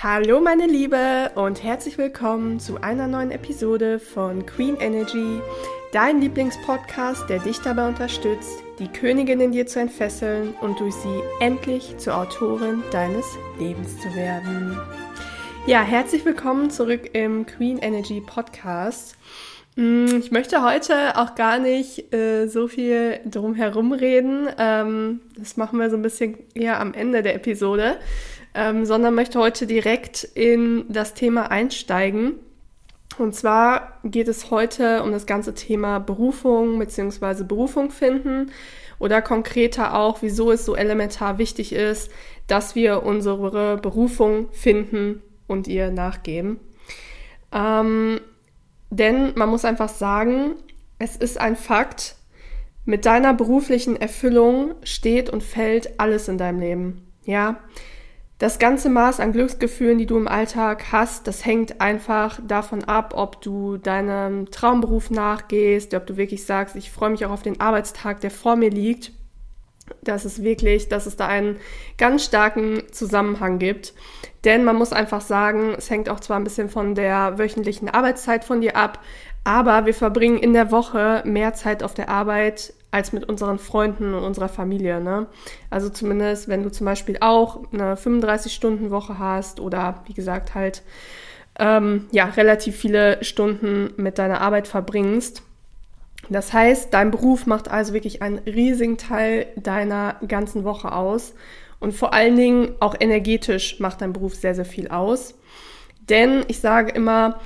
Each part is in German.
Hallo meine Liebe und herzlich willkommen zu einer neuen Episode von Queen Energy, dein Lieblingspodcast, der dich dabei unterstützt, die Königin in dir zu entfesseln und durch sie endlich zur Autorin deines Lebens zu werden. Ja, herzlich willkommen zurück im Queen Energy Podcast. Mm, ich möchte heute auch gar nicht äh, so viel drum herum reden. Ähm, das machen wir so ein bisschen eher am Ende der Episode ähm, sondern möchte heute direkt in das Thema einsteigen. Und zwar geht es heute um das ganze Thema Berufung bzw. Berufung finden oder konkreter auch, wieso es so elementar wichtig ist, dass wir unsere Berufung finden und ihr nachgeben. Ähm, denn man muss einfach sagen, es ist ein Fakt, mit deiner beruflichen Erfüllung steht und fällt alles in deinem Leben. Ja, das ganze Maß an Glücksgefühlen, die du im Alltag hast, das hängt einfach davon ab, ob du deinem Traumberuf nachgehst, ob du wirklich sagst, ich freue mich auch auf den Arbeitstag, der vor mir liegt. Das ist wirklich, dass es da einen ganz starken Zusammenhang gibt. Denn man muss einfach sagen, es hängt auch zwar ein bisschen von der wöchentlichen Arbeitszeit von dir ab, aber wir verbringen in der Woche mehr Zeit auf der Arbeit als mit unseren Freunden und unserer Familie. Ne? Also zumindest, wenn du zum Beispiel auch eine 35-Stunden-Woche hast oder wie gesagt halt ähm, ja relativ viele Stunden mit deiner Arbeit verbringst. Das heißt, dein Beruf macht also wirklich einen riesigen Teil deiner ganzen Woche aus. Und vor allen Dingen auch energetisch macht dein Beruf sehr, sehr viel aus. Denn ich sage immer,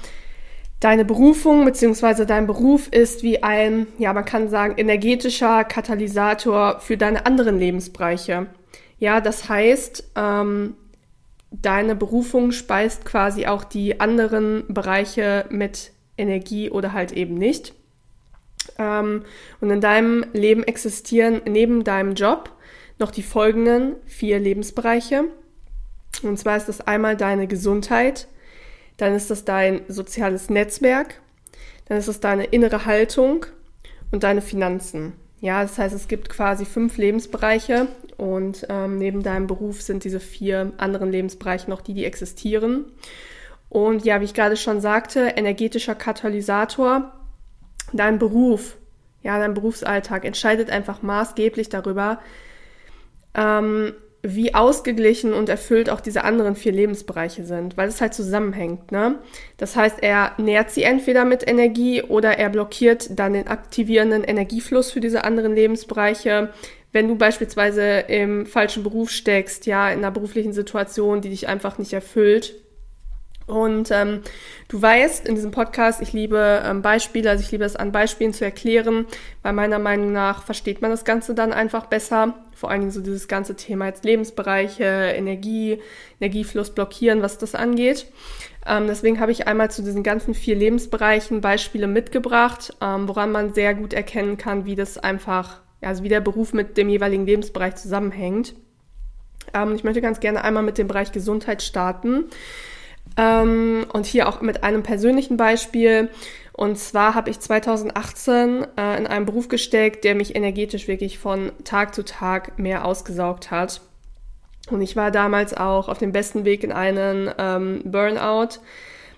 Deine Berufung bzw. dein Beruf ist wie ein, ja, man kann sagen, energetischer Katalysator für deine anderen Lebensbereiche. Ja, das heißt, ähm, deine Berufung speist quasi auch die anderen Bereiche mit Energie oder halt eben nicht. Ähm, und in deinem Leben existieren neben deinem Job noch die folgenden vier Lebensbereiche. Und zwar ist das einmal deine Gesundheit, dann ist das dein soziales Netzwerk, dann ist das deine innere Haltung und deine Finanzen. Ja, das heißt, es gibt quasi fünf Lebensbereiche und ähm, neben deinem Beruf sind diese vier anderen Lebensbereiche noch die, die existieren. Und ja, wie ich gerade schon sagte, energetischer Katalysator, dein Beruf, ja, dein Berufsalltag entscheidet einfach maßgeblich darüber, ähm, wie ausgeglichen und erfüllt auch diese anderen vier Lebensbereiche sind, weil es halt zusammenhängt. Ne? Das heißt, er nährt sie entweder mit Energie oder er blockiert dann den aktivierenden Energiefluss für diese anderen Lebensbereiche. Wenn du beispielsweise im falschen Beruf steckst, ja, in einer beruflichen Situation, die dich einfach nicht erfüllt, und ähm, du weißt in diesem Podcast, ich liebe ähm, Beispiele, also ich liebe es an Beispielen zu erklären, weil meiner Meinung nach versteht man das Ganze dann einfach besser. Vor allen Dingen so dieses ganze Thema jetzt Lebensbereiche, Energie, Energiefluss blockieren, was das angeht. Ähm, deswegen habe ich einmal zu diesen ganzen vier Lebensbereichen Beispiele mitgebracht, ähm, woran man sehr gut erkennen kann, wie das einfach, also wie der Beruf mit dem jeweiligen Lebensbereich zusammenhängt. Ähm, ich möchte ganz gerne einmal mit dem Bereich Gesundheit starten. Ähm, und hier auch mit einem persönlichen Beispiel. Und zwar habe ich 2018 äh, in einen Beruf gesteckt, der mich energetisch wirklich von Tag zu Tag mehr ausgesaugt hat. Und ich war damals auch auf dem besten Weg in einen ähm, Burnout.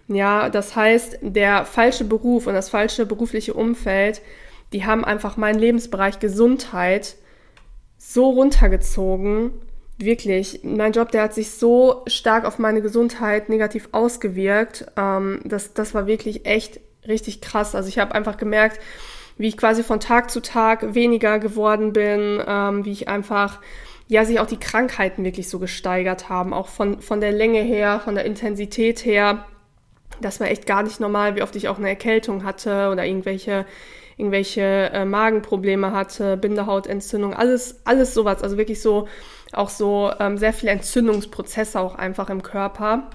Ja, das heißt, der falsche Beruf und das falsche berufliche Umfeld, die haben einfach meinen Lebensbereich Gesundheit so runtergezogen, wirklich, mein Job, der hat sich so stark auf meine Gesundheit negativ ausgewirkt. Ähm, das, das war wirklich echt richtig krass. Also ich habe einfach gemerkt, wie ich quasi von Tag zu Tag weniger geworden bin, ähm, wie ich einfach, ja, sich auch die Krankheiten wirklich so gesteigert haben, auch von, von der Länge her, von der Intensität her. Das war echt gar nicht normal, wie oft ich auch eine Erkältung hatte oder irgendwelche irgendwelche äh, Magenprobleme hatte, Bindehautentzündung, alles, alles sowas. Also wirklich so auch so ähm, sehr viele Entzündungsprozesse auch einfach im Körper.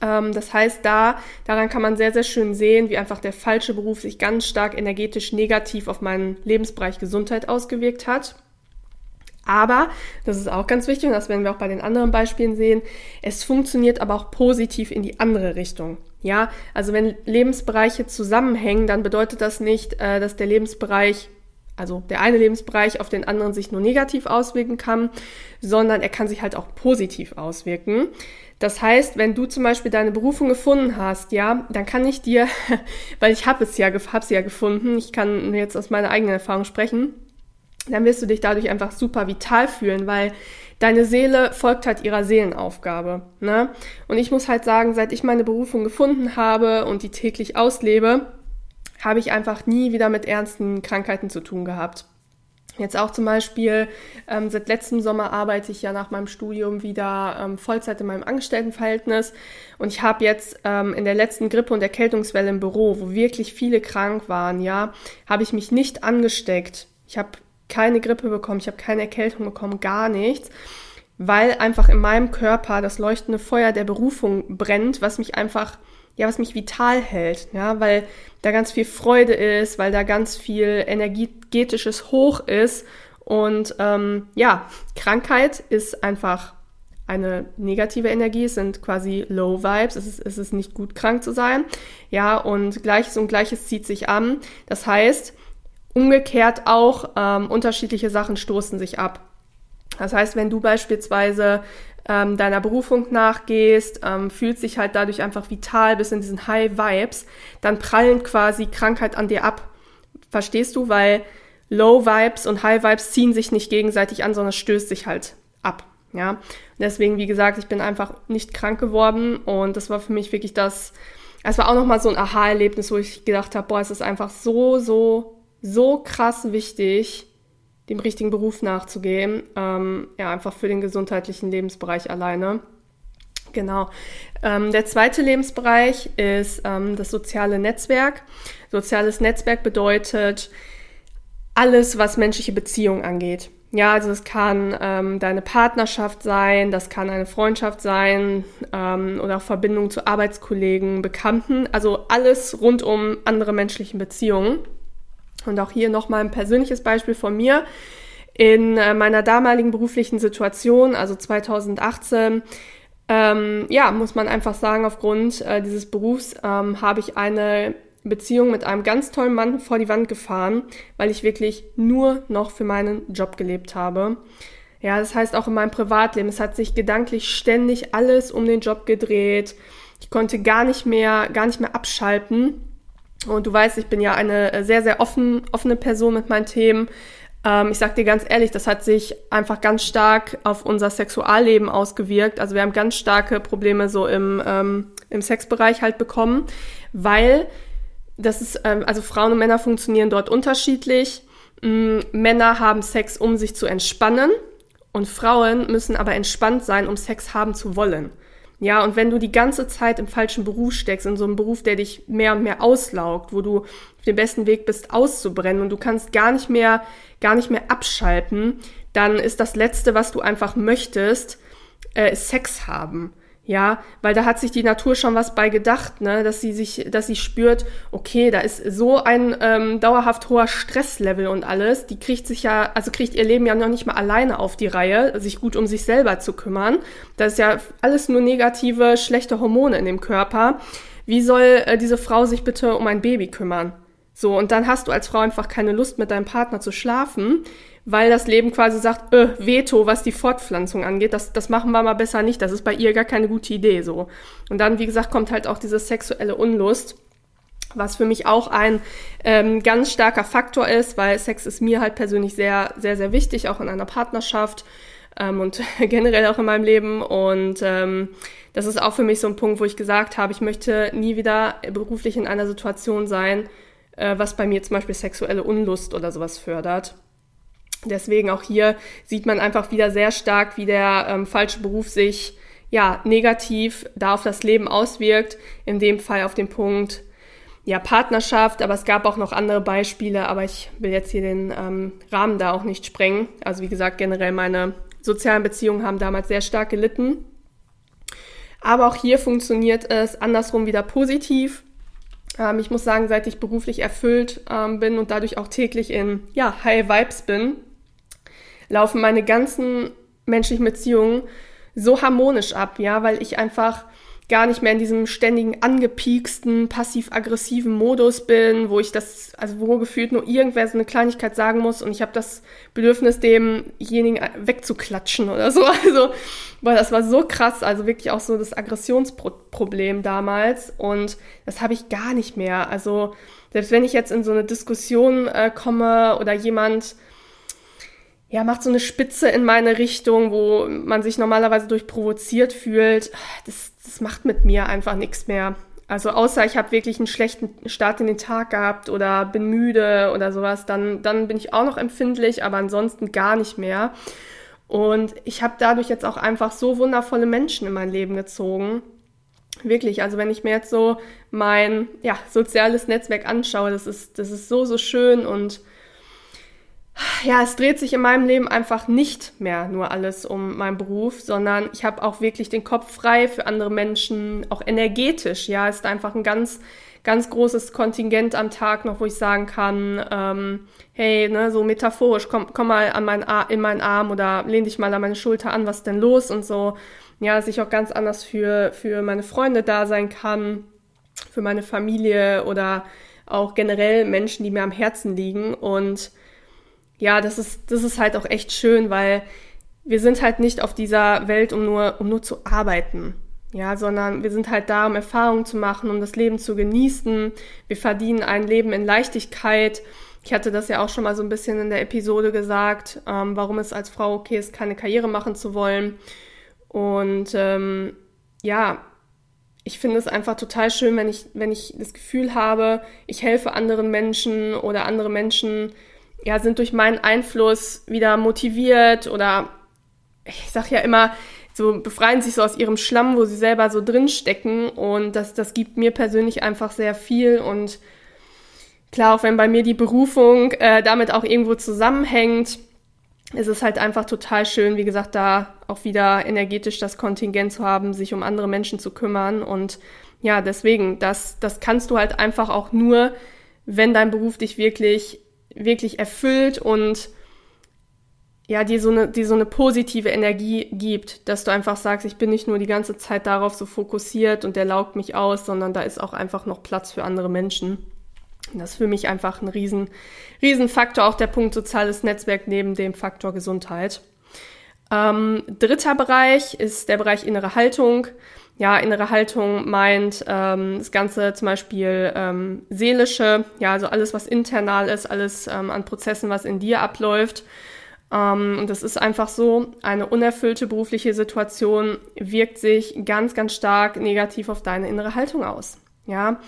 Ähm, das heißt, da, daran kann man sehr, sehr schön sehen, wie einfach der falsche Beruf sich ganz stark energetisch negativ auf meinen Lebensbereich Gesundheit ausgewirkt hat. Aber, das ist auch ganz wichtig, und das werden wir auch bei den anderen Beispielen sehen, es funktioniert aber auch positiv in die andere Richtung. Ja, also wenn Lebensbereiche zusammenhängen, dann bedeutet das nicht, äh, dass der Lebensbereich also der eine Lebensbereich auf den anderen sich nur negativ auswirken kann, sondern er kann sich halt auch positiv auswirken. Das heißt, wenn du zum Beispiel deine Berufung gefunden hast, ja, dann kann ich dir, weil ich habe es ja, habe sie ja gefunden, ich kann jetzt aus meiner eigenen Erfahrung sprechen, dann wirst du dich dadurch einfach super vital fühlen, weil deine Seele folgt halt ihrer Seelenaufgabe. Ne? Und ich muss halt sagen, seit ich meine Berufung gefunden habe und die täglich auslebe, habe ich einfach nie wieder mit ernsten Krankheiten zu tun gehabt. Jetzt auch zum Beispiel, ähm, seit letztem Sommer arbeite ich ja nach meinem Studium wieder ähm, Vollzeit in meinem Angestelltenverhältnis und ich habe jetzt ähm, in der letzten Grippe- und Erkältungswelle im Büro, wo wirklich viele krank waren, ja, habe ich mich nicht angesteckt. Ich habe keine Grippe bekommen, ich habe keine Erkältung bekommen, gar nichts, weil einfach in meinem Körper das leuchtende Feuer der Berufung brennt, was mich einfach, ja, was mich vital hält, ja, weil da ganz viel Freude ist, weil da ganz viel energetisches Hoch ist und ähm, ja, Krankheit ist einfach eine negative Energie, es sind quasi Low Vibes, es ist, es ist nicht gut krank zu sein, ja, und Gleiches und Gleiches zieht sich an. Das heißt, Umgekehrt auch ähm, unterschiedliche Sachen stoßen sich ab. Das heißt, wenn du beispielsweise ähm, deiner Berufung nachgehst, ähm, fühlst dich halt dadurch einfach vital bis in diesen High Vibes, dann prallen quasi Krankheit an dir ab. Verstehst du? Weil Low Vibes und High Vibes ziehen sich nicht gegenseitig an, sondern stößt sich halt ab. Ja, deswegen, wie gesagt, ich bin einfach nicht krank geworden und das war für mich wirklich das, es war auch nochmal so ein Aha-Erlebnis, wo ich gedacht habe, boah, es ist einfach so, so so krass wichtig, dem richtigen Beruf nachzugehen. Ähm, ja, einfach für den gesundheitlichen Lebensbereich alleine. Genau. Ähm, der zweite Lebensbereich ist ähm, das soziale Netzwerk. Soziales Netzwerk bedeutet alles, was menschliche Beziehungen angeht. Ja, also es kann ähm, deine Partnerschaft sein, das kann eine Freundschaft sein ähm, oder auch Verbindung zu Arbeitskollegen, Bekannten, also alles rund um andere menschliche Beziehungen. Und auch hier nochmal ein persönliches Beispiel von mir. In äh, meiner damaligen beruflichen Situation, also 2018, ähm, ja, muss man einfach sagen, aufgrund äh, dieses Berufs ähm, habe ich eine Beziehung mit einem ganz tollen Mann vor die Wand gefahren, weil ich wirklich nur noch für meinen Job gelebt habe. Ja, das heißt auch in meinem Privatleben, es hat sich gedanklich ständig alles um den Job gedreht. Ich konnte gar nicht mehr, gar nicht mehr abschalten. Und du weißt, ich bin ja eine äh, sehr, sehr offen, offene Person mit meinen Themen. Ähm, ich sag dir ganz ehrlich, das hat sich einfach ganz stark auf unser Sexualleben ausgewirkt. Also wir haben ganz starke Probleme so im, ähm, im Sexbereich halt bekommen, weil das ist, ähm, also Frauen und Männer funktionieren dort unterschiedlich. Ähm, Männer haben Sex, um sich zu entspannen. Und Frauen müssen aber entspannt sein, um Sex haben zu wollen. Ja, und wenn du die ganze Zeit im falschen Beruf steckst, in so einem Beruf, der dich mehr und mehr auslaugt, wo du auf dem besten Weg bist, auszubrennen und du kannst gar nicht mehr, gar nicht mehr abschalten, dann ist das Letzte, was du einfach möchtest, äh, Sex haben. Ja, weil da hat sich die Natur schon was bei gedacht, ne, dass sie sich, dass sie spürt, okay, da ist so ein ähm, dauerhaft hoher Stresslevel und alles. Die kriegt sich ja, also kriegt ihr Leben ja noch nicht mal alleine auf die Reihe, sich gut um sich selber zu kümmern. Das ist ja alles nur negative, schlechte Hormone in dem Körper. Wie soll äh, diese Frau sich bitte um ein Baby kümmern? So, und dann hast du als Frau einfach keine Lust, mit deinem Partner zu schlafen, weil das Leben quasi sagt, äh, Veto, was die Fortpflanzung angeht, das, das machen wir mal besser nicht, das ist bei ihr gar keine gute Idee so. Und dann, wie gesagt, kommt halt auch diese sexuelle Unlust, was für mich auch ein ähm, ganz starker Faktor ist, weil Sex ist mir halt persönlich sehr, sehr, sehr wichtig, auch in einer Partnerschaft ähm, und generell auch in meinem Leben. Und ähm, das ist auch für mich so ein Punkt, wo ich gesagt habe, ich möchte nie wieder beruflich in einer Situation sein, äh, was bei mir zum Beispiel sexuelle Unlust oder sowas fördert. Deswegen auch hier sieht man einfach wieder sehr stark, wie der ähm, falsche Beruf sich ja negativ da auf das Leben auswirkt. In dem Fall auf den Punkt ja Partnerschaft, aber es gab auch noch andere Beispiele, aber ich will jetzt hier den ähm, Rahmen da auch nicht sprengen. Also wie gesagt, generell meine sozialen Beziehungen haben damals sehr stark gelitten. Aber auch hier funktioniert es andersrum wieder positiv. Ähm, ich muss sagen, seit ich beruflich erfüllt ähm, bin und dadurch auch täglich in ja, High Vibes bin, laufen meine ganzen menschlichen Beziehungen so harmonisch ab, ja, weil ich einfach gar nicht mehr in diesem ständigen angepieksten, passiv-aggressiven Modus bin, wo ich das, also wo gefühlt nur irgendwer so eine Kleinigkeit sagen muss und ich habe das Bedürfnis, demjenigen wegzuklatschen oder so. Also, weil das war so krass, also wirklich auch so das Aggressionsproblem damals und das habe ich gar nicht mehr. Also, selbst wenn ich jetzt in so eine Diskussion äh, komme oder jemand ja, macht so eine Spitze in meine Richtung, wo man sich normalerweise durch provoziert fühlt. Das, das macht mit mir einfach nichts mehr. Also außer ich habe wirklich einen schlechten Start in den Tag gehabt oder bin müde oder sowas, dann, dann bin ich auch noch empfindlich, aber ansonsten gar nicht mehr. Und ich habe dadurch jetzt auch einfach so wundervolle Menschen in mein Leben gezogen. Wirklich, also wenn ich mir jetzt so mein ja, soziales Netzwerk anschaue, das ist, das ist so, so schön und ja, es dreht sich in meinem Leben einfach nicht mehr nur alles um meinen Beruf, sondern ich habe auch wirklich den Kopf frei für andere Menschen, auch energetisch. Ja, ist einfach ein ganz, ganz großes Kontingent am Tag noch, wo ich sagen kann, ähm, hey, ne, so metaphorisch, komm, komm mal an mein Ar in meinen Arm oder lehn dich mal an meine Schulter an, was denn los und so. Ja, dass ich auch ganz anders für, für meine Freunde da sein kann, für meine Familie oder auch generell Menschen, die mir am Herzen liegen und ja, das ist, das ist halt auch echt schön, weil wir sind halt nicht auf dieser Welt, um nur, um nur zu arbeiten. Ja, sondern wir sind halt da, um Erfahrungen zu machen, um das Leben zu genießen. Wir verdienen ein Leben in Leichtigkeit. Ich hatte das ja auch schon mal so ein bisschen in der Episode gesagt, ähm, warum es als Frau okay ist, keine Karriere machen zu wollen. Und ähm, ja, ich finde es einfach total schön, wenn ich, wenn ich das Gefühl habe, ich helfe anderen Menschen oder andere Menschen ja, sind durch meinen Einfluss wieder motiviert oder ich sag ja immer, so befreien sich so aus ihrem Schlamm, wo sie selber so drin stecken und das, das gibt mir persönlich einfach sehr viel. Und klar, auch wenn bei mir die Berufung äh, damit auch irgendwo zusammenhängt, ist es halt einfach total schön, wie gesagt, da auch wieder energetisch das Kontingent zu haben, sich um andere Menschen zu kümmern. Und ja, deswegen, das, das kannst du halt einfach auch nur, wenn dein Beruf dich wirklich wirklich erfüllt und ja, dir so eine, dir so eine positive Energie gibt, dass du einfach sagst, ich bin nicht nur die ganze Zeit darauf so fokussiert und der laugt mich aus, sondern da ist auch einfach noch Platz für andere Menschen. Das ist für mich einfach ein riesen, riesen Faktor, auch der Punkt soziales Netzwerk neben dem Faktor Gesundheit. Ähm, dritter Bereich ist der Bereich innere Haltung ja, innere Haltung meint ähm, das Ganze zum Beispiel ähm, seelische, ja, also alles, was internal ist, alles ähm, an Prozessen, was in dir abläuft. Ähm, und das ist einfach so, eine unerfüllte berufliche Situation wirkt sich ganz, ganz stark negativ auf deine innere Haltung aus. Ja,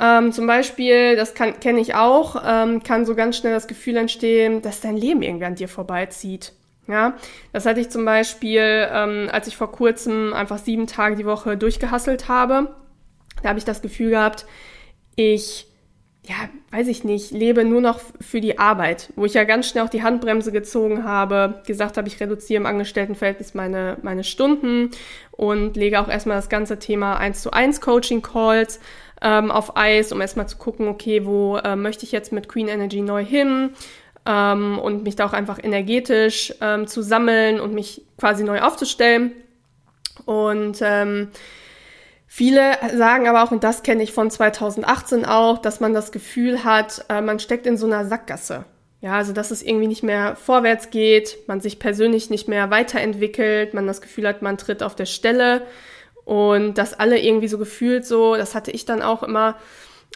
ähm, zum Beispiel, das kenne ich auch, ähm, kann so ganz schnell das Gefühl entstehen, dass dein Leben irgendwie an dir vorbeizieht. Ja, das hatte ich zum Beispiel, ähm, als ich vor kurzem einfach sieben Tage die Woche durchgehasselt habe. Da habe ich das Gefühl gehabt, ich, ja, weiß ich nicht, lebe nur noch für die Arbeit, wo ich ja ganz schnell auch die Handbremse gezogen habe, gesagt habe, ich reduziere im Angestelltenverhältnis meine, meine Stunden und lege auch erstmal das ganze Thema 1 zu 1 Coaching Calls ähm, auf Eis, um erstmal zu gucken, okay, wo äh, möchte ich jetzt mit Queen Energy neu hin? Ähm, und mich da auch einfach energetisch ähm, zu sammeln und mich quasi neu aufzustellen. Und ähm, viele sagen aber auch, und das kenne ich von 2018 auch, dass man das Gefühl hat, äh, man steckt in so einer Sackgasse. Ja, also dass es irgendwie nicht mehr vorwärts geht, man sich persönlich nicht mehr weiterentwickelt, man das Gefühl hat, man tritt auf der Stelle und dass alle irgendwie so gefühlt so, das hatte ich dann auch immer,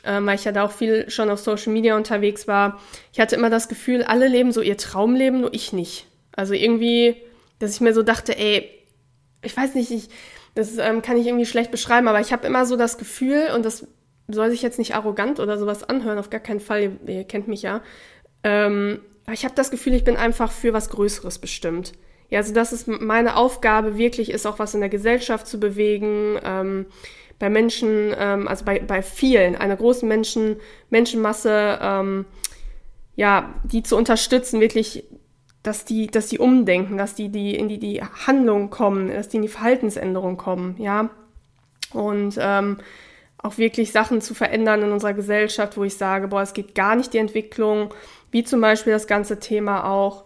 ähm, weil ich ja da auch viel schon auf Social Media unterwegs war. Ich hatte immer das Gefühl, alle leben so ihr Traumleben, nur ich nicht. Also irgendwie, dass ich mir so dachte, ey, ich weiß nicht, ich, das ähm, kann ich irgendwie schlecht beschreiben, aber ich habe immer so das Gefühl, und das soll sich jetzt nicht arrogant oder sowas anhören, auf gar keinen Fall, ihr, ihr kennt mich ja. Ähm, aber ich habe das Gefühl, ich bin einfach für was Größeres bestimmt. Ja, also dass es meine Aufgabe wirklich ist, auch was in der Gesellschaft zu bewegen. Ähm, bei Menschen, ähm, also bei, bei vielen, einer großen Menschen, Menschenmasse, ähm, ja, die zu unterstützen, wirklich, dass die, dass die umdenken, dass die, die in die, die Handlung kommen, dass die in die Verhaltensänderung kommen, ja. Und ähm, auch wirklich Sachen zu verändern in unserer Gesellschaft, wo ich sage, boah, es geht gar nicht die Entwicklung, wie zum Beispiel das ganze Thema auch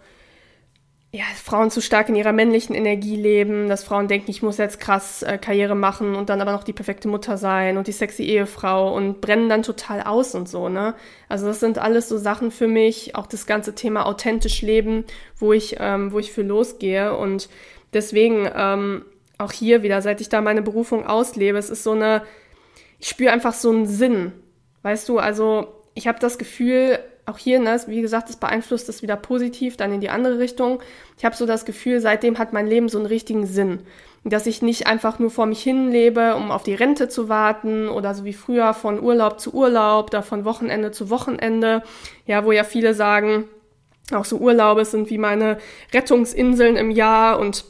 ja, Frauen zu stark in ihrer männlichen Energie leben, dass Frauen denken, ich muss jetzt krass äh, Karriere machen und dann aber noch die perfekte Mutter sein und die sexy Ehefrau und brennen dann total aus und so, ne? Also das sind alles so Sachen für mich, auch das ganze Thema authentisch leben, wo ich, ähm, wo ich für losgehe und deswegen ähm, auch hier wieder, seit ich da meine Berufung auslebe, es ist so eine, ich spüre einfach so einen Sinn, weißt du, also ich habe das Gefühl, auch hier, ne, wie gesagt, es beeinflusst es wieder positiv, dann in die andere Richtung. Ich habe so das Gefühl, seitdem hat mein Leben so einen richtigen Sinn. Dass ich nicht einfach nur vor mich hin lebe, um auf die Rente zu warten oder so wie früher von Urlaub zu Urlaub, da von Wochenende zu Wochenende. Ja, wo ja viele sagen, auch so Urlaube sind wie meine Rettungsinseln im Jahr und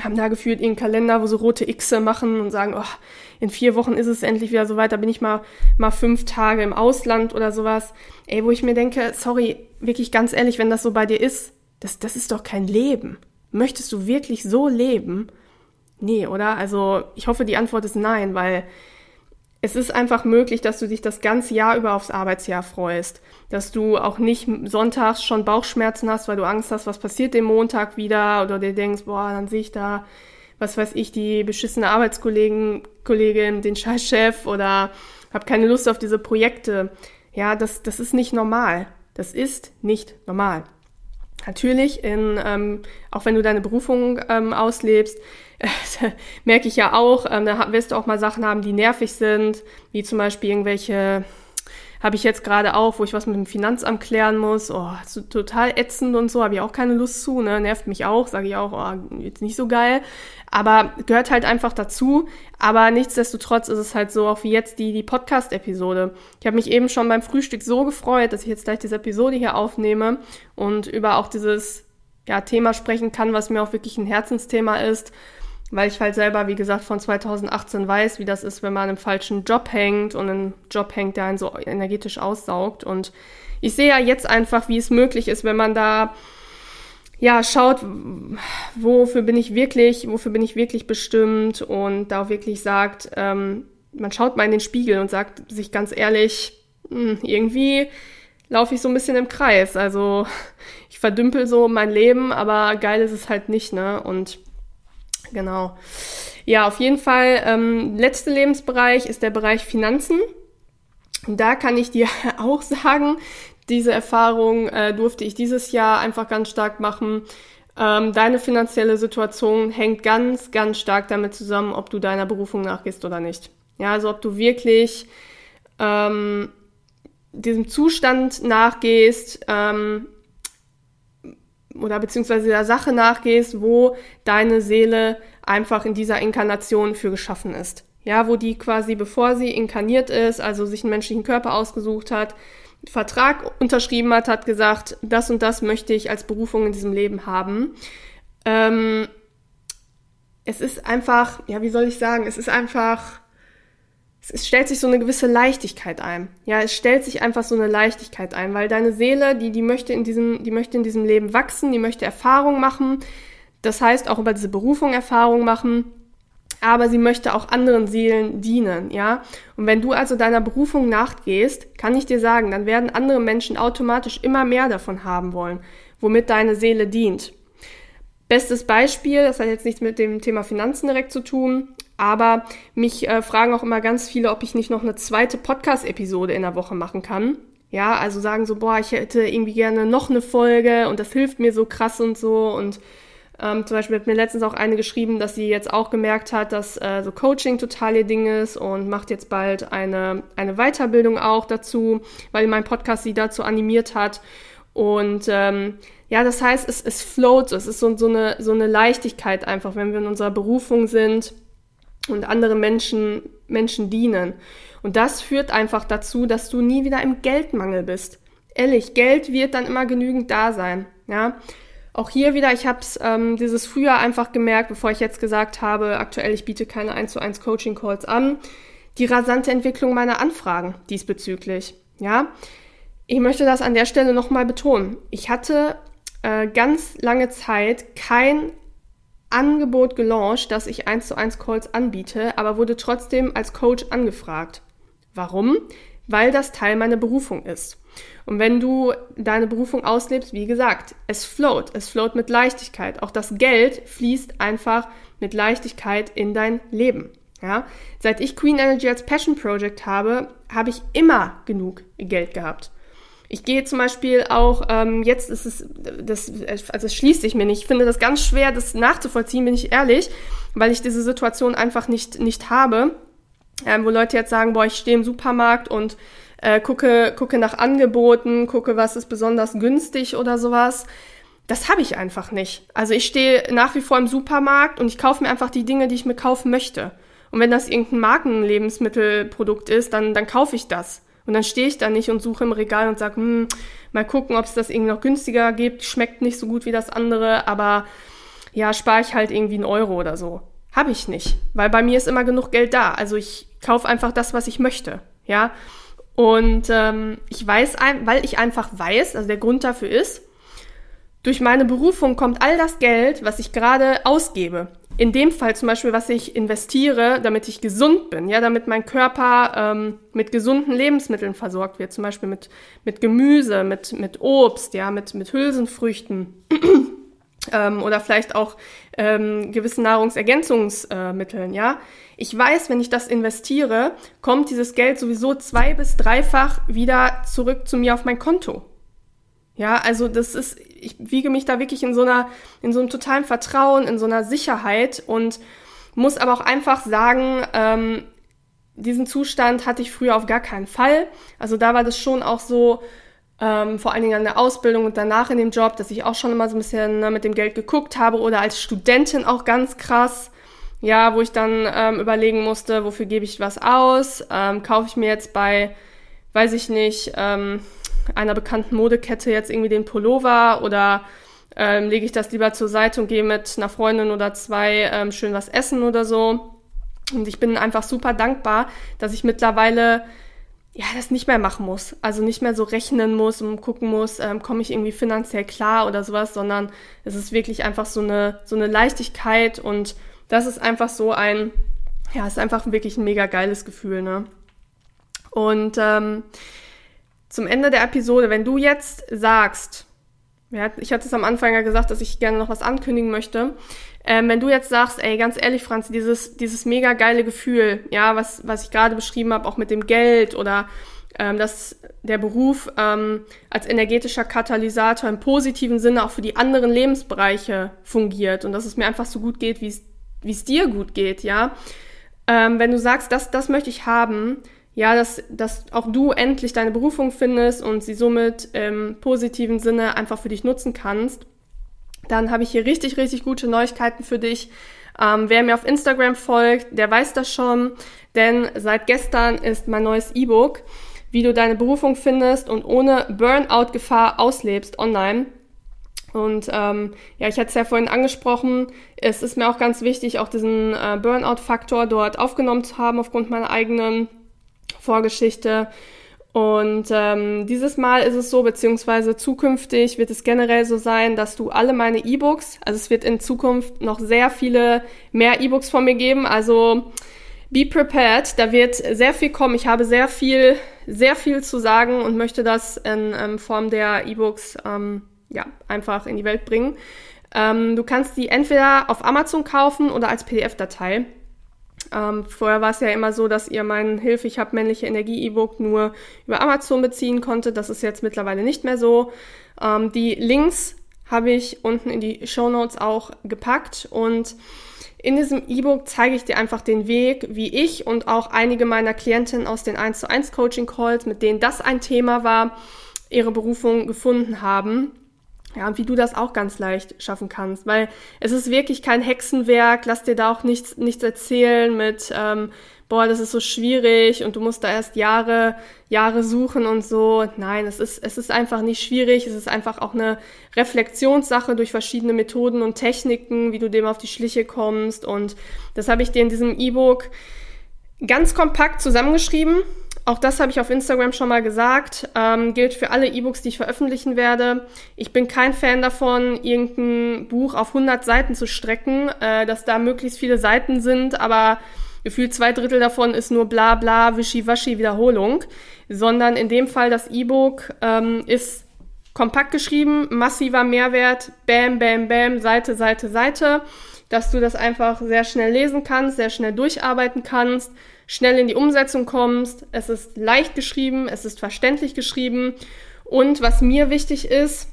haben da gefühlt ihren Kalender, wo so rote Xe machen und sagen, oh, in vier Wochen ist es endlich wieder soweit, da bin ich mal, mal fünf Tage im Ausland oder sowas. Ey, wo ich mir denke, sorry, wirklich ganz ehrlich, wenn das so bei dir ist, das, das ist doch kein Leben. Möchtest du wirklich so leben? Nee, oder? Also ich hoffe, die Antwort ist nein, weil es ist einfach möglich, dass du dich das ganze Jahr über aufs Arbeitsjahr freust. Dass du auch nicht sonntags schon Bauchschmerzen hast, weil du Angst hast, was passiert den Montag wieder oder dir denkst, boah, dann sehe ich da, was weiß ich, die beschissene Arbeitskollegen, Kollegin, den Scheißchef oder habe keine Lust auf diese Projekte. Ja, das, das ist nicht normal. Das ist nicht normal. Natürlich, in, ähm, auch wenn du deine Berufung ähm, auslebst, merke ich ja auch, ähm, da wirst du auch mal Sachen haben, die nervig sind, wie zum Beispiel irgendwelche, habe ich jetzt gerade auch, wo ich was mit dem Finanzamt klären muss, oh, total ätzend und so, habe ich auch keine Lust zu, ne? nervt mich auch, sage ich auch, oh, jetzt nicht so geil, aber gehört halt einfach dazu, aber nichtsdestotrotz ist es halt so, auch wie jetzt die, die Podcast-Episode. Ich habe mich eben schon beim Frühstück so gefreut, dass ich jetzt gleich diese Episode hier aufnehme und über auch dieses ja, Thema sprechen kann, was mir auch wirklich ein Herzensthema ist weil ich halt selber, wie gesagt, von 2018 weiß, wie das ist, wenn man im falschen Job hängt und einen Job hängt, der einen so energetisch aussaugt. Und ich sehe ja jetzt einfach, wie es möglich ist, wenn man da ja schaut, wofür bin ich wirklich, wofür bin ich wirklich bestimmt und da wirklich sagt, ähm, man schaut mal in den Spiegel und sagt sich ganz ehrlich, hm, irgendwie laufe ich so ein bisschen im Kreis. Also ich verdümpel so mein Leben, aber geil ist es halt nicht, ne? Und Genau. Ja, auf jeden Fall. Ähm, letzter Lebensbereich ist der Bereich Finanzen. Da kann ich dir auch sagen, diese Erfahrung äh, durfte ich dieses Jahr einfach ganz stark machen. Ähm, deine finanzielle Situation hängt ganz, ganz stark damit zusammen, ob du deiner Berufung nachgehst oder nicht. Ja, also ob du wirklich ähm, diesem Zustand nachgehst, ähm, oder beziehungsweise der Sache nachgehst, wo deine Seele einfach in dieser Inkarnation für geschaffen ist. Ja, wo die quasi, bevor sie inkarniert ist, also sich einen menschlichen Körper ausgesucht hat, Vertrag unterschrieben hat, hat gesagt, das und das möchte ich als Berufung in diesem Leben haben. Ähm, es ist einfach, ja, wie soll ich sagen, es ist einfach es stellt sich so eine gewisse Leichtigkeit ein. Ja, es stellt sich einfach so eine Leichtigkeit ein, weil deine Seele, die, die möchte in diesem, die möchte in diesem Leben wachsen, die möchte Erfahrung machen. Das heißt, auch über diese Berufung Erfahrung machen. Aber sie möchte auch anderen Seelen dienen, ja. Und wenn du also deiner Berufung nachgehst, kann ich dir sagen, dann werden andere Menschen automatisch immer mehr davon haben wollen, womit deine Seele dient. Bestes Beispiel, das hat jetzt nichts mit dem Thema Finanzen direkt zu tun, aber mich äh, fragen auch immer ganz viele, ob ich nicht noch eine zweite Podcast-Episode in der Woche machen kann. Ja, also sagen so, boah, ich hätte irgendwie gerne noch eine Folge und das hilft mir so krass und so. Und ähm, zum Beispiel hat mir letztens auch eine geschrieben, dass sie jetzt auch gemerkt hat, dass äh, so Coaching total ihr Ding ist und macht jetzt bald eine, eine Weiterbildung auch dazu, weil mein Podcast sie dazu animiert hat. Und ähm, ja, das heißt, es, es float es ist so, so, eine, so eine Leichtigkeit einfach, wenn wir in unserer Berufung sind und andere Menschen, Menschen dienen. Und das führt einfach dazu, dass du nie wieder im Geldmangel bist. Ehrlich, Geld wird dann immer genügend da sein. Ja, auch hier wieder, ich habe es ähm, dieses Frühjahr einfach gemerkt, bevor ich jetzt gesagt habe, aktuell ich biete keine 1 zu 1 Coaching Calls an, die rasante Entwicklung meiner Anfragen diesbezüglich. Ja, ich möchte das an der Stelle nochmal betonen. Ich hatte äh, ganz lange Zeit kein Angebot gelauncht, dass ich 1 zu 1 Calls anbiete, aber wurde trotzdem als Coach angefragt. Warum? weil das Teil meiner Berufung ist. Und wenn du deine Berufung auslebst, wie gesagt, es float, es float mit Leichtigkeit. Auch das Geld fließt einfach mit Leichtigkeit in dein Leben. Ja, seit ich Queen Energy als Passion Project habe, habe ich immer genug Geld gehabt. Ich gehe zum Beispiel auch, ähm, jetzt ist es, das, also es schließt sich mir nicht. Ich finde das ganz schwer, das nachzuvollziehen, bin ich ehrlich, weil ich diese Situation einfach nicht, nicht habe. Ähm, wo Leute jetzt sagen, boah, ich stehe im Supermarkt und äh, gucke, gucke nach Angeboten, gucke, was ist besonders günstig oder sowas. Das habe ich einfach nicht. Also ich stehe nach wie vor im Supermarkt und ich kaufe mir einfach die Dinge, die ich mir kaufen möchte. Und wenn das irgendein Markenlebensmittelprodukt ist, dann, dann kaufe ich das. Und dann stehe ich da nicht und suche im Regal und sage, hm, mal gucken, ob es das irgendwie noch günstiger gibt. Schmeckt nicht so gut wie das andere, aber ja, spare ich halt irgendwie einen Euro oder so. Habe ich nicht, weil bei mir ist immer genug Geld da. Also ich kaufe einfach das, was ich möchte. Ja, und ähm, ich weiß, weil ich einfach weiß, also der Grund dafür ist, durch meine Berufung kommt all das Geld, was ich gerade ausgebe. In dem Fall zum Beispiel, was ich investiere, damit ich gesund bin, ja, damit mein Körper ähm, mit gesunden Lebensmitteln versorgt wird, zum Beispiel mit, mit Gemüse, mit, mit Obst, ja, mit, mit Hülsenfrüchten ähm, oder vielleicht auch ähm, gewissen Nahrungsergänzungsmitteln, ja. Ich weiß, wenn ich das investiere, kommt dieses Geld sowieso zwei bis dreifach wieder zurück zu mir auf mein Konto. Ja, also das ist, ich wiege mich da wirklich in so einer, in so einem totalen Vertrauen, in so einer Sicherheit und muss aber auch einfach sagen, ähm, diesen Zustand hatte ich früher auf gar keinen Fall. Also da war das schon auch so, ähm, vor allen Dingen an der Ausbildung und danach in dem Job, dass ich auch schon immer so ein bisschen ne, mit dem Geld geguckt habe oder als Studentin auch ganz krass. Ja, wo ich dann ähm, überlegen musste, wofür gebe ich was aus? Ähm, kaufe ich mir jetzt bei, weiß ich nicht, ähm, einer bekannten Modekette jetzt irgendwie den Pullover oder ähm, lege ich das lieber zur Seite und gehe mit einer Freundin oder zwei ähm, schön was essen oder so. Und ich bin einfach super dankbar, dass ich mittlerweile ja, das nicht mehr machen muss. Also nicht mehr so rechnen muss und gucken muss, ähm, komme ich irgendwie finanziell klar oder sowas, sondern es ist wirklich einfach so eine, so eine Leichtigkeit und das ist einfach so ein, ja, ist einfach wirklich ein mega geiles Gefühl, ne? Und ähm, zum Ende der Episode, wenn du jetzt sagst, ja, ich hatte es am Anfang ja gesagt, dass ich gerne noch was ankündigen möchte, ähm, wenn du jetzt sagst, ey, ganz ehrlich, Franz, dieses, dieses mega geile Gefühl, ja, was, was ich gerade beschrieben habe, auch mit dem Geld oder ähm, dass der Beruf ähm, als energetischer Katalysator im positiven Sinne auch für die anderen Lebensbereiche fungiert und dass es mir einfach so gut geht, wie es dir gut geht, ja. Ähm, wenn du sagst, das, das möchte ich haben, ja, dass, dass auch du endlich deine Berufung findest und sie somit im positiven Sinne einfach für dich nutzen kannst, dann habe ich hier richtig, richtig gute Neuigkeiten für dich. Ähm, wer mir auf Instagram folgt, der weiß das schon, denn seit gestern ist mein neues E-Book, wie du deine Berufung findest und ohne Burnout-Gefahr auslebst online. Und ähm, ja, ich hatte es ja vorhin angesprochen, es ist mir auch ganz wichtig, auch diesen äh, Burnout-Faktor dort aufgenommen zu haben aufgrund meiner eigenen Vorgeschichte. Und ähm, dieses Mal ist es so, beziehungsweise zukünftig wird es generell so sein, dass du alle meine E-Books, also es wird in Zukunft noch sehr viele mehr E-Books von mir geben, also be prepared, da wird sehr viel kommen. Ich habe sehr viel, sehr viel zu sagen und möchte das in ähm, Form der E-Books ähm, ja, einfach in die Welt bringen. Ähm, du kannst die entweder auf Amazon kaufen oder als PDF-Datei. Ähm, vorher war es ja immer so, dass ihr mein Hilfe, ich habe männliche Energie-E-Book nur über Amazon beziehen konnte. Das ist jetzt mittlerweile nicht mehr so. Ähm, die Links habe ich unten in die Show Notes auch gepackt und in diesem E-Book zeige ich dir einfach den Weg, wie ich und auch einige meiner Klientinnen aus den 1 zu 1 Coaching Calls, mit denen das ein Thema war, ihre Berufung gefunden haben. Ja, und wie du das auch ganz leicht schaffen kannst, weil es ist wirklich kein Hexenwerk, lass dir da auch nichts, nichts erzählen mit, ähm, boah, das ist so schwierig und du musst da erst Jahre, Jahre suchen und so. Nein, es ist, es ist einfach nicht schwierig, es ist einfach auch eine Reflexionssache durch verschiedene Methoden und Techniken, wie du dem auf die Schliche kommst. Und das habe ich dir in diesem E-Book ganz kompakt zusammengeschrieben auch das habe ich auf Instagram schon mal gesagt. Ähm, gilt für alle E-Books, die ich veröffentlichen werde. Ich bin kein Fan davon, irgendein Buch auf 100 Seiten zu strecken, äh, dass da möglichst viele Seiten sind, aber gefühlt zwei Drittel davon ist nur bla bla, wischiwaschi Wiederholung, sondern in dem Fall das E-Book ähm, ist kompakt geschrieben, massiver Mehrwert, bam, bam, bam, Seite, Seite, Seite, dass du das einfach sehr schnell lesen kannst, sehr schnell durcharbeiten kannst, schnell in die Umsetzung kommst. Es ist leicht geschrieben, es ist verständlich geschrieben und was mir wichtig ist,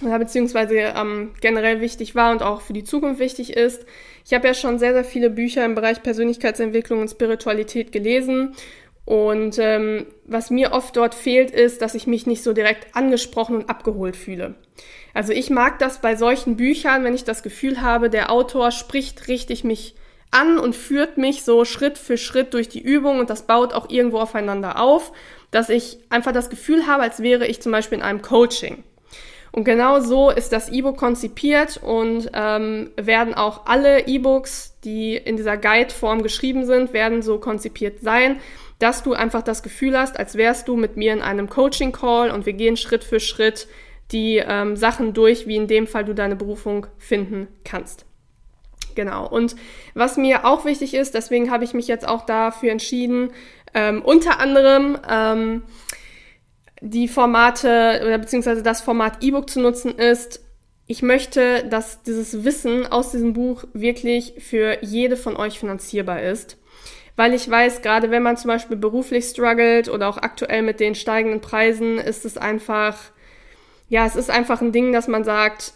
beziehungsweise ähm, generell wichtig war und auch für die Zukunft wichtig ist, ich habe ja schon sehr, sehr viele Bücher im Bereich Persönlichkeitsentwicklung und Spiritualität gelesen und ähm, was mir oft dort fehlt, ist, dass ich mich nicht so direkt angesprochen und abgeholt fühle. Also ich mag das bei solchen Büchern, wenn ich das Gefühl habe, der Autor spricht richtig mich an und führt mich so Schritt für Schritt durch die Übung und das baut auch irgendwo aufeinander auf, dass ich einfach das Gefühl habe, als wäre ich zum Beispiel in einem Coaching. Und genau so ist das E-Book konzipiert und ähm, werden auch alle E-Books, die in dieser Guide-Form geschrieben sind, werden so konzipiert sein, dass du einfach das Gefühl hast, als wärst du mit mir in einem Coaching-Call und wir gehen Schritt für Schritt die ähm, Sachen durch, wie in dem Fall du deine Berufung finden kannst. Genau. Und was mir auch wichtig ist, deswegen habe ich mich jetzt auch dafür entschieden, ähm, unter anderem ähm, die Formate oder beziehungsweise das Format E-Book zu nutzen, ist, ich möchte, dass dieses Wissen aus diesem Buch wirklich für jede von euch finanzierbar ist weil ich weiß, gerade wenn man zum Beispiel beruflich struggelt oder auch aktuell mit den steigenden Preisen, ist es einfach, ja, es ist einfach ein Ding, dass man sagt,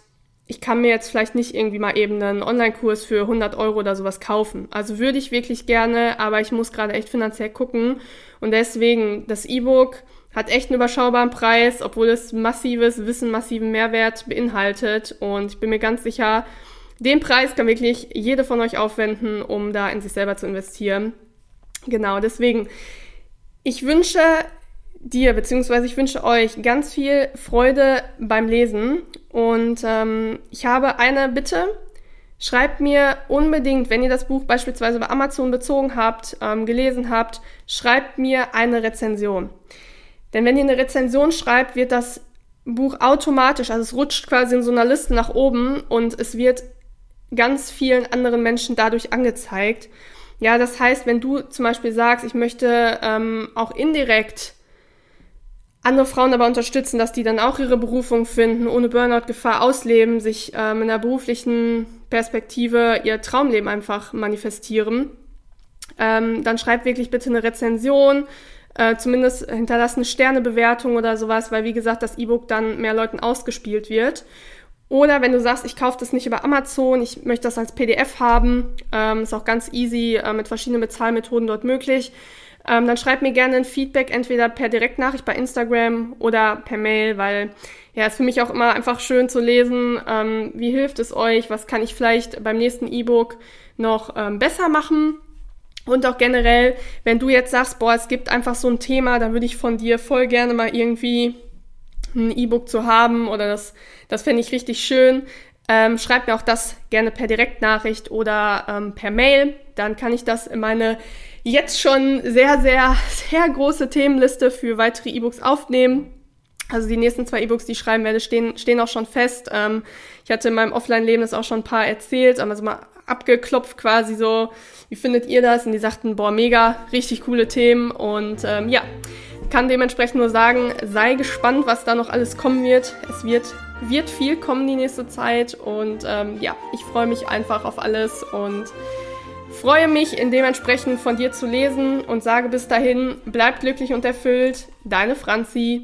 ich kann mir jetzt vielleicht nicht irgendwie mal eben einen Online-Kurs für 100 Euro oder sowas kaufen. Also würde ich wirklich gerne, aber ich muss gerade echt finanziell gucken. Und deswegen, das E-Book hat echt einen überschaubaren Preis, obwohl es massives Wissen, massiven Mehrwert beinhaltet. Und ich bin mir ganz sicher, den Preis kann wirklich jede von euch aufwenden, um da in sich selber zu investieren. Genau, deswegen, ich wünsche dir, beziehungsweise ich wünsche euch ganz viel Freude beim Lesen. Und ähm, ich habe eine Bitte. Schreibt mir unbedingt, wenn ihr das Buch beispielsweise bei Amazon bezogen habt, ähm, gelesen habt, schreibt mir eine Rezension. Denn wenn ihr eine Rezension schreibt, wird das Buch automatisch, also es rutscht quasi in so einer Liste nach oben und es wird ganz vielen anderen Menschen dadurch angezeigt. Ja, das heißt, wenn du zum Beispiel sagst, ich möchte ähm, auch indirekt andere Frauen aber unterstützen, dass die dann auch ihre Berufung finden, ohne Burnout-Gefahr ausleben, sich ähm, in der beruflichen Perspektive ihr Traumleben einfach manifestieren, ähm, dann schreib wirklich bitte eine Rezension, äh, zumindest hinterlass eine Sternebewertung oder sowas, weil wie gesagt das E-Book dann mehr Leuten ausgespielt wird. Oder wenn du sagst, ich kaufe das nicht über Amazon, ich möchte das als PDF haben, ähm, ist auch ganz easy äh, mit verschiedenen Bezahlmethoden dort möglich, ähm, dann schreib mir gerne ein Feedback entweder per Direktnachricht bei Instagram oder per Mail, weil ja, ist für mich auch immer einfach schön zu lesen, ähm, wie hilft es euch, was kann ich vielleicht beim nächsten E-Book noch ähm, besser machen. Und auch generell, wenn du jetzt sagst, boah, es gibt einfach so ein Thema, dann würde ich von dir voll gerne mal irgendwie ein E-Book zu haben oder das, das fände ich richtig schön. Ähm, schreibt mir auch das gerne per Direktnachricht oder ähm, per Mail. Dann kann ich das in meine jetzt schon sehr, sehr, sehr große Themenliste für weitere E-Books aufnehmen. Also die nächsten zwei E-Books, die ich schreiben werde, stehen, stehen auch schon fest. Ähm, ich hatte in meinem Offline-Leben das auch schon ein paar erzählt, aber so mal abgeklopft quasi so, wie findet ihr das? Und die sagten, boah, mega, richtig coole Themen. Und ähm, ja, kann dementsprechend nur sagen, sei gespannt, was da noch alles kommen wird. Es wird, wird viel kommen die nächste Zeit und ähm, ja, ich freue mich einfach auf alles und freue mich, dementsprechend von dir zu lesen und sage bis dahin, bleib glücklich und erfüllt. Deine Franzi.